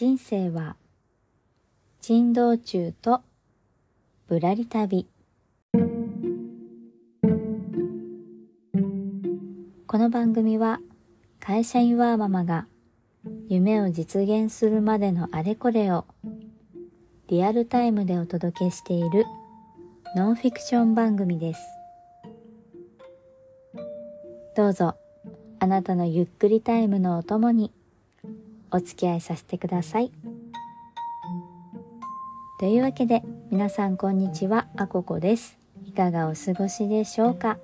人生は珍道中とぶらり旅。この番組は会社員ワーママが夢を実現するまでのあれこれをリアルタイムでお届けしているノンフィクション番組です。どうぞあなたのゆっくりタイムのお供にお付き合いさせてください。というわけで皆さんこんにちは。あここです。いかがお過ごしでしょうか？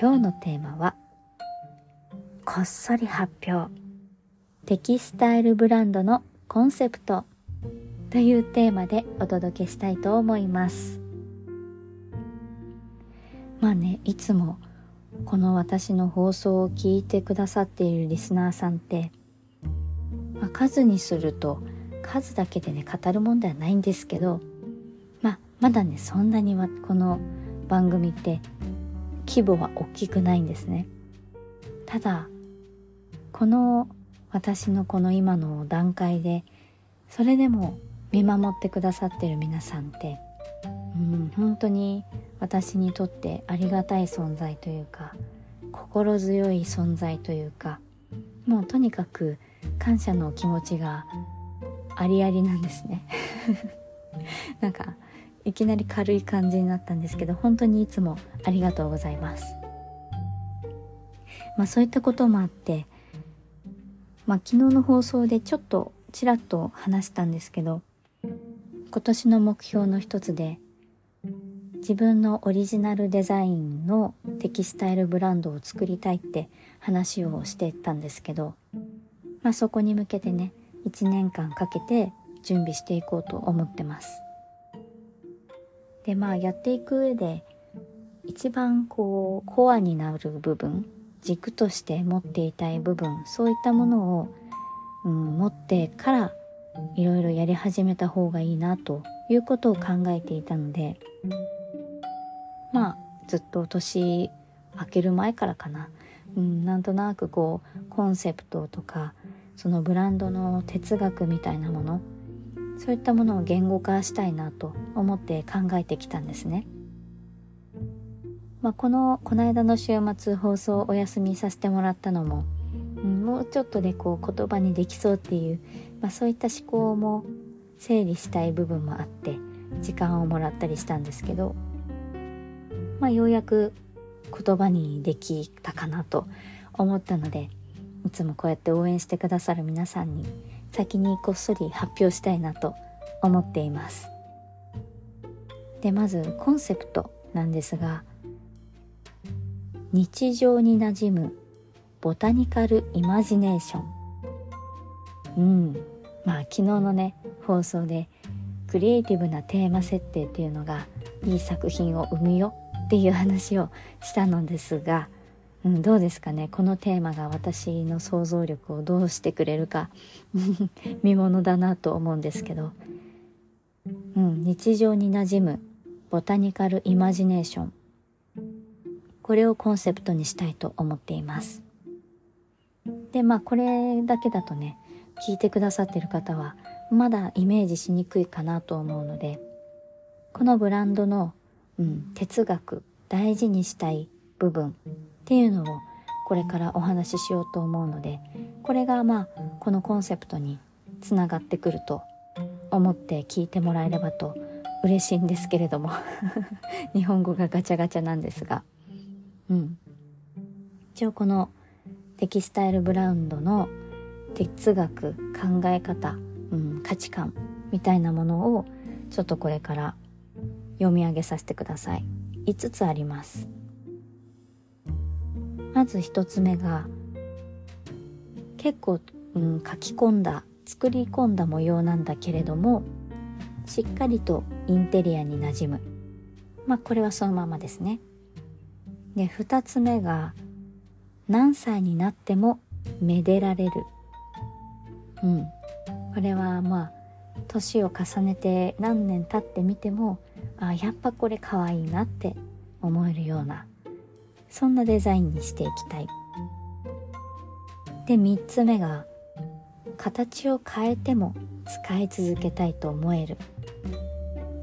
今日のテーマはこっそり発表。テキスタイルブランドのコンセプト。というテーマでお届けしたいと思います。まあねいつもこの私の放送を聞いてくださっているリスナーさんって、まあ、数にすると数だけでね語るもんではないんですけど、まあ、まだねそんなにはこの番組って規模は大きくないんですね。ただこの私のこの今の段階でそれでも見守ってくださってる皆さんってうん本当に私にとってありがたい存在というか心強い存在というかもうとにかく感謝の気持ちがありありなんですね。なんかいきなり軽い感じになったんですけど本当にいつもありがとうございます。まあそういったこともあってまあ昨日の放送でちょっとちらっと話したんですけど今年の目標の一つで自分のオリジナルデザインのテキスタイルブランドを作りたいって話をしてたんですけど、まあ、そこに向けてね1年間かけて準備していこうと思ってます。でまあやっていく上で一番こうコアになる部分軸として持っていたい部分そういったものを、うん、持ってからいろいろやり始めた方がいいなということを考えていたのでまあずっと年明ける前からかな、うん、なんとなくこうコンセプトとかそのブランドの哲学みたいなものそういったものを言語化したいなと思って考えてきたんですね。まあ、このこの間の週末放送お休みさせてもらったのも、うん、もうちょっとでこう言葉にできそうっていう、まあ、そういった思考も整理したい部分もあって時間をもらったりしたんですけどまあ、ようやく言葉にできたかなと思ったのでいつもこうやって応援してくださる皆さんに先にこっそり発表したいなと思っています。でまずコンセプトなんですが日常に馴染むボタニカルイマジネーション。うん。まあ昨日のね放送でクリエイティブなテーマ設定っていうのがいい作品を生むよ。っていう話をしたのですが、うん、どうですかね？このテーマが私の想像力をどうしてくれるか 見ものだなと思うんですけど、うん、日常に馴染むボタニカルイマジネーション。これをコンセプトにしたいと思っています。でまあこれだけだとね聞いてくださってる方はまだイメージしにくいかなと思うのでこのブランドのうん、哲学大事にしたい部分っていうのをこれからお話ししようと思うのでこれがまあこのコンセプトにつながってくると思って聞いてもらえればと嬉しいんですけれども。日本語がガチャガチャなんですが。うん。一応このテキスタイルブランドの哲学考え方、うん、価値観みたいなものをちょっとこれから読み上げさせてください。5つあります。まず1つ目が結構、うん、書き込んだ作り込んだ模様なんだけれどもしっかりとインテリアになじむ。まあこれはそのままですね。で2つ目が何歳になってもめでられる。うん。これはまあ年を重ねて何年経ってみてもあやっぱこれ可愛いなって思えるようなそんなデザインにしていきたい。で3つ目が形を変えても使い続けたいと思える。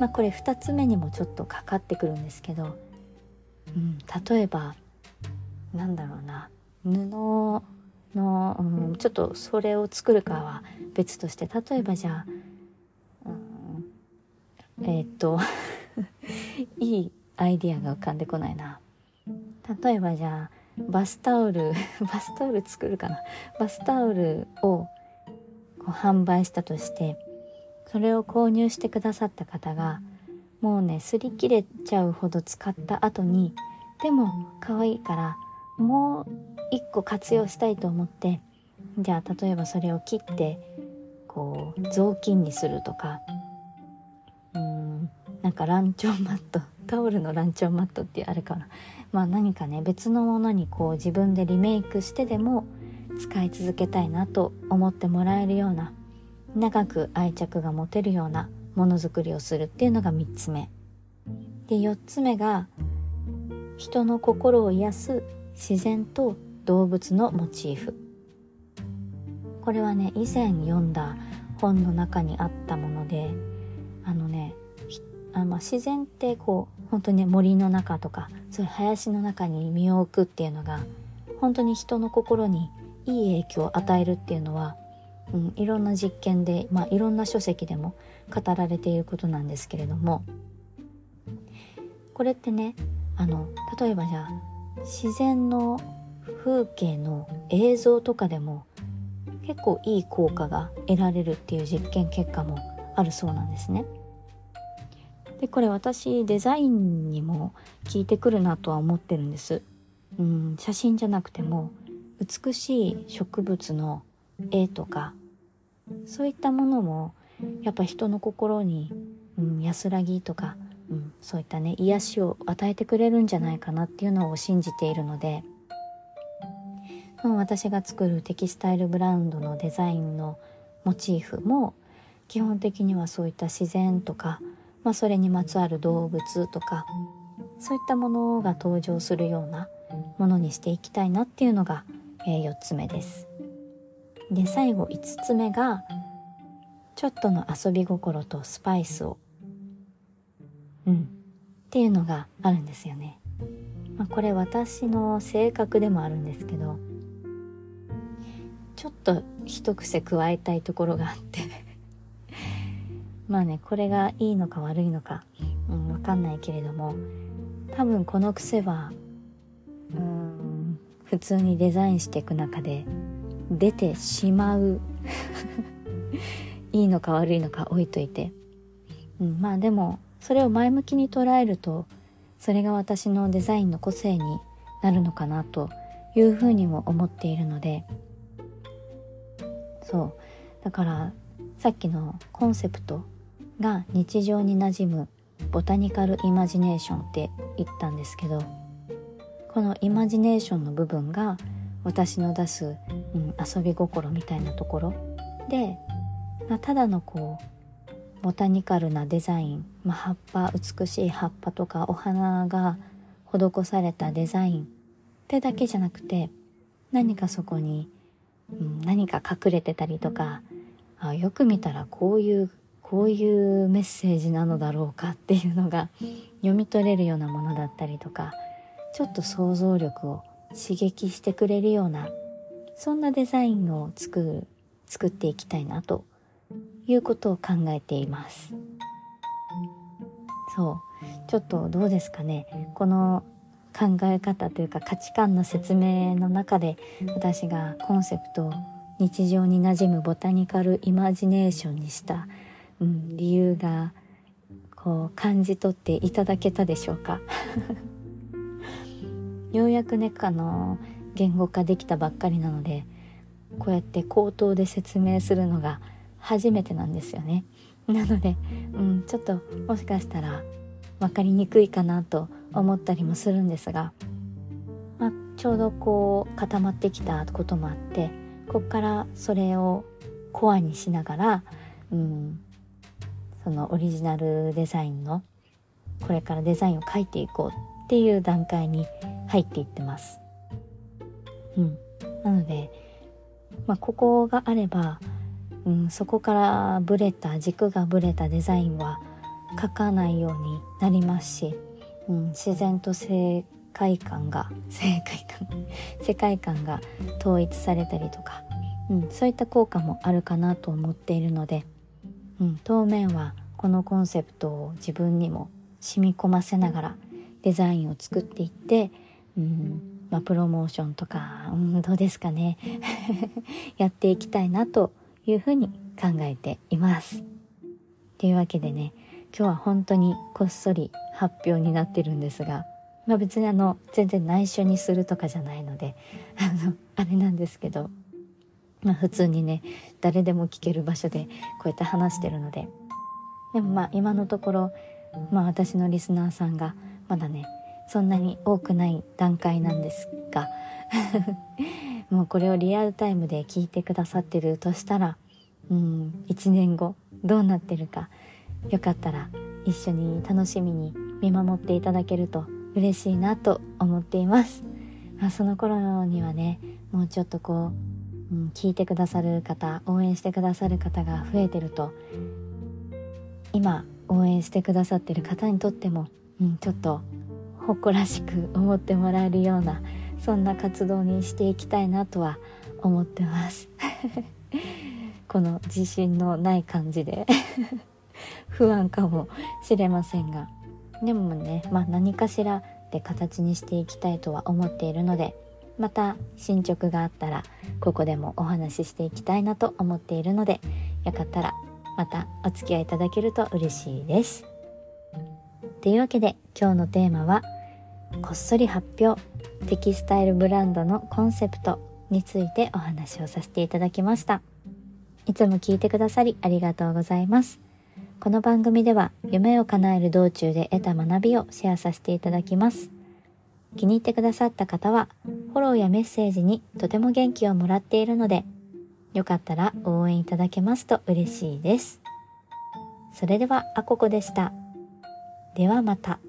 まあこれ2つ目にもちょっとかかってくるんですけど、うん、例えばなんだろうな布の、うん、ちょっとそれを作るかは別として例えばじゃあ、うん、えー、っと いいアイディアが浮かんでこないな。例えばじゃあバスタオル バスタオル作るかな。バスタオルをこう販売したとしてそれを購入してくださった方がもうね擦り切れちゃうほど使った後にでも可愛いからもう一個活用したいと思ってじゃあ例えばそれを切ってこう雑巾にするとかなんかランチョンマットタオルのランチョンマットってあるかな。まあ何かね別のものにこう自分でリメイクしてでも使い続けたいなと思ってもらえるような長く愛着が持てるようなものづくりをするっていうのが3つ目。で4つ目が人の心を癒す自然と動物のモチーフ。これはね以前読んだ本の中にあったものであのねあまあ、自然ってこう本当に森の中とかそういう林の中に身を置くっていうのが本当に人の心にいい影響を与えるっていうのは、うん、いろんな実験で、まあ、いろんな書籍でも語られていることなんですけれどもこれってねあの例えばじゃあ自然の風景の映像とかでも結構いい効果が得られるっていう実験結果もあるそうなんですね。でこれ私デザインにも効いてくるなとは思ってるんです。うん、写真じゃなくても美しい植物の絵とかそういったものもやっぱ人の心に、うん、安らぎとか、うん、そういったね癒しを与えてくれるんじゃないかなっていうのを信じているので、うん、私が作るテキスタイルブランドのデザインのモチーフも基本的にはそういった自然とかまあ、それにまつわる動物とかそういったものが登場するようなものにしていきたいなっていうのが、え、4つ目です。で最後5つ目がちょっとの遊び心とスパイスをうんっていうのがあるんですよね。まあ、これ私の性格でもあるんですけどちょっと一癖加えたいところがあってまあねこれがいいのか悪いのか、うん、分かんないけれども多分この癖はうん普通にデザインしていく中で出てしまう いいのか悪いのか置いといて、うん、まあでもそれを前向きに捉えるとそれが私のデザインの個性になるのかなというふうにも思っているのでそう。だからさっきのコンセプトが日常に馴染むボタニカルイマジネーションって言ったんですけどこのイマジネーションの部分が私の出す、うん、遊び心みたいなところで、まあ、ただのこうボタニカルなデザイン、まあ、葉っぱ美しい葉っぱとかお花が施されたデザインってだけじゃなくて何かそこに、うん、何か隠れてたりとかあよく見たらこういうこういうメッセージなのだろうかっていうのが読み取れるようなものだったりとかちょっと想像力を刺激してくれるようなそんなデザインを作る作っていきたいなということを考えています。そう。ちょっとどうですかね。この考え方というか価値観の説明の中で私がコンセプトを日常に馴染むボタニカルイマジネーションにしたうん、理由がこう感じ取っていただけたでしょうか。ようやくねあの言語化できたばっかりなのでこうやって口頭で説明するのが初めてなんですよね。なので、うん、ちょっともしかしたら分かりにくいかなと思ったりもするんですが、まあ、ちょうどこう固まってきたこともあってこっからそれをコアにしながら、うん、そのオリジナルデザインのこれからデザインを描いていこうっていう段階に入っていってます。うん、なので、まあ、ここがあればうん、そこからブレた軸がブレたデザインは描かないようになりますし、うん、自然と世界観が世界観世界観が統一されたりとか、うん、そういった効果もあるかなと思っているので、うん、当面はこのコンセプトを自分にも染み込ませながらデザインを作っていって、うん。まあ、プロモーションとか、うん、どうですかね。やっていきたいなというふうに考えています。というわけでね今日は本当にこっそり発表になってるんですが、まあ、別にあの全然内緒にするとかじゃないのであのあれなんですけど、まあ、普通にね誰でも聞ける場所でこうやって話してるので。でもまあ今のところ、まあ、私のリスナーさんがまだねそんなに多くない段階なんですが もうこれをリアルタイムで聞いてくださってるとしたらうん1年後どうなってるかよかったら一緒に楽しみに見守っていただけると嬉しいなと思っています、まあ、その頃にはねもうちょっとこう、うん、聞いてくださる方応援してくださる方が増えてると今応援してくださってる方にとっても、うん、ちょっと誇らしく思ってもらえるようなそんな活動にしていきたいなとは思ってます。この自信のない感じで 不安かもしれませんが。でもね、まあ、何かしらで形にしていきたいとは思っているのでまた進捗があったらここでもお話ししていきたいなと思っているのでよかったらまたお付き合いいただけると嬉しいです。というわけで今日のテーマはこっそり発表テキスタイルブランドのコンセプトについてお話をさせていただきました。いつも聞いてくださりありがとうございます。この番組では夢を叶える道中で得た学びをシェアさせていただきます。気に入ってくださった方はフォローやメッセージにとても元気をもらっているのでよかったら応援いただけますと嬉しいです。それではあここでした。ではまた。